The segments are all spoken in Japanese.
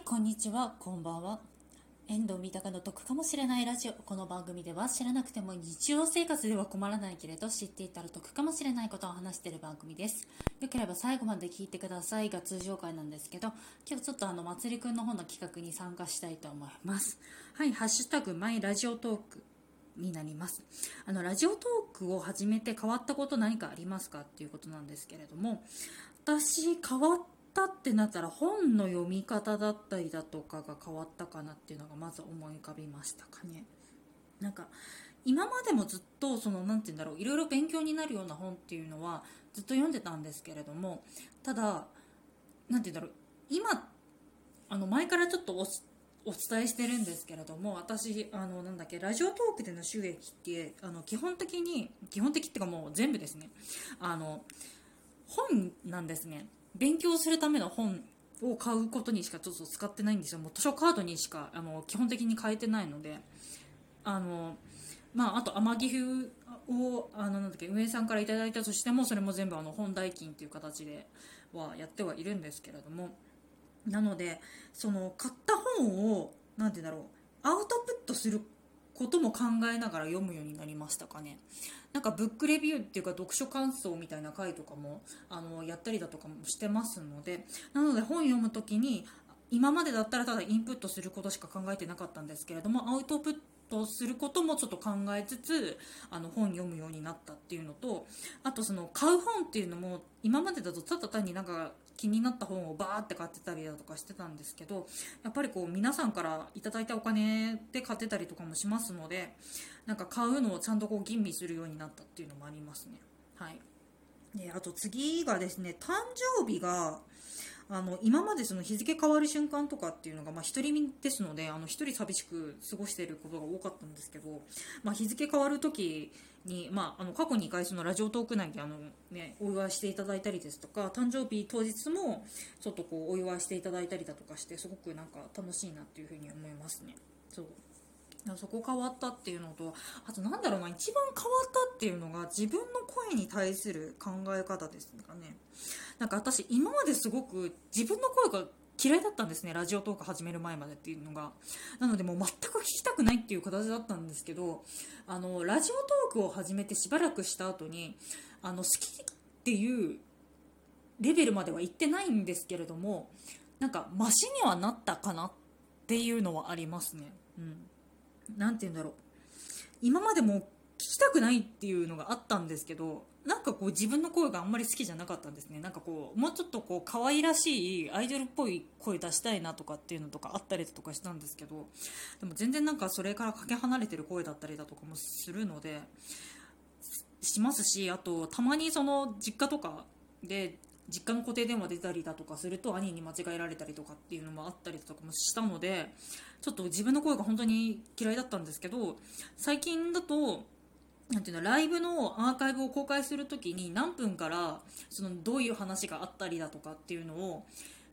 はいこんにちは。こんばんは。遠藤三鷹の得かもしれないラジオ。この番組では知らなくても日常生活では困らないけれど知っていたら得かもしれないことを話している番組です。よければ最後まで聞いてくださいが通常回なんですけど今日ちょっとあのまつりくんの方の企画に参加したいと思います。はいハッシュタグマイラジオトークになります。あのラジオトークを始めて変わったこと何かありますか？っていうことなんですけれども私変わったってなったら本の読み方だったりだとかが変わったかなっていうのがまず思い浮かびましたかね。なんか今までもずっとその何て言うんだろういろいろ勉強になるような本っていうのはずっと読んでたんですけれどもただ何て言うんだろう今あの前からちょっとおお伝えしてるんですけれども私あのなんだっけラジオトークでの収益ってあの基本的に基本的っていうかもう全部ですね。あの本なんですね。勉強するための本を買うことにしかちょっと使ってないんですよ。もう図書カードにしかあの基本的に変えてないので。あのまあ、あと天城風をあのなんだっけ運営さんからいただいたとしてもそれも全部あの本代金という形ではやってはいるんですけれども。なのでその買った本を何て言うんだろうアウトプットすることも考えながら読むようになりましたかね。なんかブックレビューっていうか読書感想みたいな回とかもあのやったりだとかもしてますのでなので本読む時に今までだったらただインプットすることしか考えてなかったんですけれどもアウトプットすることもちょっと考えつつあの本読むようになったっていうのとあとその買う本っていうのも今までだとただ単になんか気になった本をバーって買ってたりだとかしてたんですけどやっぱりこう皆さんからいいたお金で買ってたりとかもしますのでなんか買うのをちゃんとこう吟味するようになったっていうのもありますね。はい、であと次がですね誕生日があの今までその日付変わる瞬間とかっていうのが、まあ、独り身ですのであの一人寂しく過ごしていることが多かったんですけど、まあ、日付変わる時に、まあ、あの過去2回そのラジオトーク内であの、ね、お祝いしていただいたりですとか誕生日当日もちょっとこうお祝いしていただいたりだとかしてすごくなんか楽しいなっていうふうに思いますね。そうそこ変わったっていうのとあとなんだろうな一番変わったっていうのが自分の声に対する考え方ですかね。なんか私今まですごく自分の声が嫌いだったんですねラジオトーク始める前までっていうのが。なのでもう全く聞きたくないっていう形だったんですけどあのラジオトークを始めてしばらくした後にあの好きっていうレベルまでは行ってないんですけれどもなんかマシにはなったかなっていうのはありますね。うん。何て言うんだろう。今までも聞きたくないっていうのがあったんですけどなんかこう自分の声があんまり好きじゃなかったんですね。なんかこうもうちょっとこう可愛らしいアイドルっぽい声出したいなとかっていうのとかあったりとかしたんですけどでも全然なんかそれからかけ離れてる声だったりだとかもするのでしますしあとたまにその実家とかで実家の固定電話出たりだとかすると兄に間違えられたりとかっていうのもあったりとかもしたのでちょっと自分の声が本当に嫌いだったんですけど最近だとなんていうのライブのアーカイブを公開するときに何分からそのどういう話があったりだとかっていうのを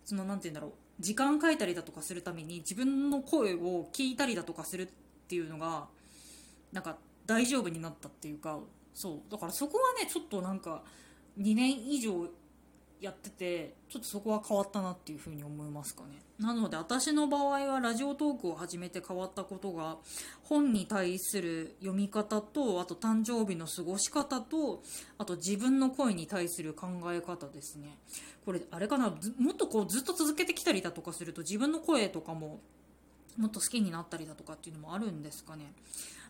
そのなんていうんだろう時間書いたりだとかするために自分の声を聞いたりだとかするっていうのがなんか大丈夫になったっていうかそうだからそこはねちょっとなんか2年以上やっててちょっとそこは変わったなっていうふうに思いますかね。なので私の場合はラジオトークを始めて変わったことが本に対する読み方とあと誕生日の過ごし方とあと自分の声に対する考え方ですね。これあれかなもっとこうずっと続けてきたりだとかすると自分の声とかももっと好きになったりだとかっていうのもあるんですかね。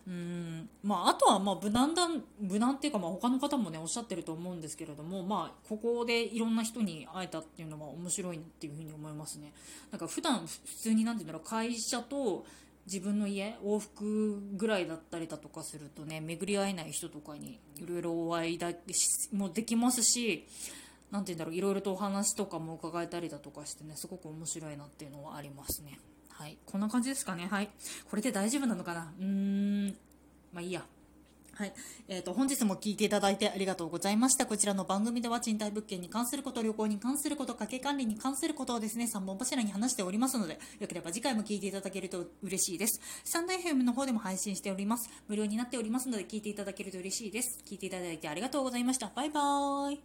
うんまあ、あとはまあ無難だ無難っていうかまあ他の方もねおっしゃってると思うんですけれども、まあ、ここでいろんな人に会えたっていうのは面白いっていうふうに思いますねなんか普段普通になんていうんだろう会社と自分の家往復ぐらいだったりだとかするとね巡り合えない人とかにいろいろお会いだもできますし何て言うんだろういろいろとお話とかも伺えたりだとかしてねすごく面白いなっていうのはありますね。はい。こんな感じですかね。はい。これで大丈夫なのかな？うーん。まあいいや。はい。えっ、ー、と、本日も聞いていただいてありがとうございました。こちらの番組では賃貸物件に関すること、旅行に関すること、家計管理に関することをですね、3本柱に話しておりますので、よければ次回も聞いていただけると嬉しいです。スタンド FM の方でも配信しております。無料になっておりますので、聞いていただけると嬉しいです。聞いていただいてありがとうございました。バイバーイ。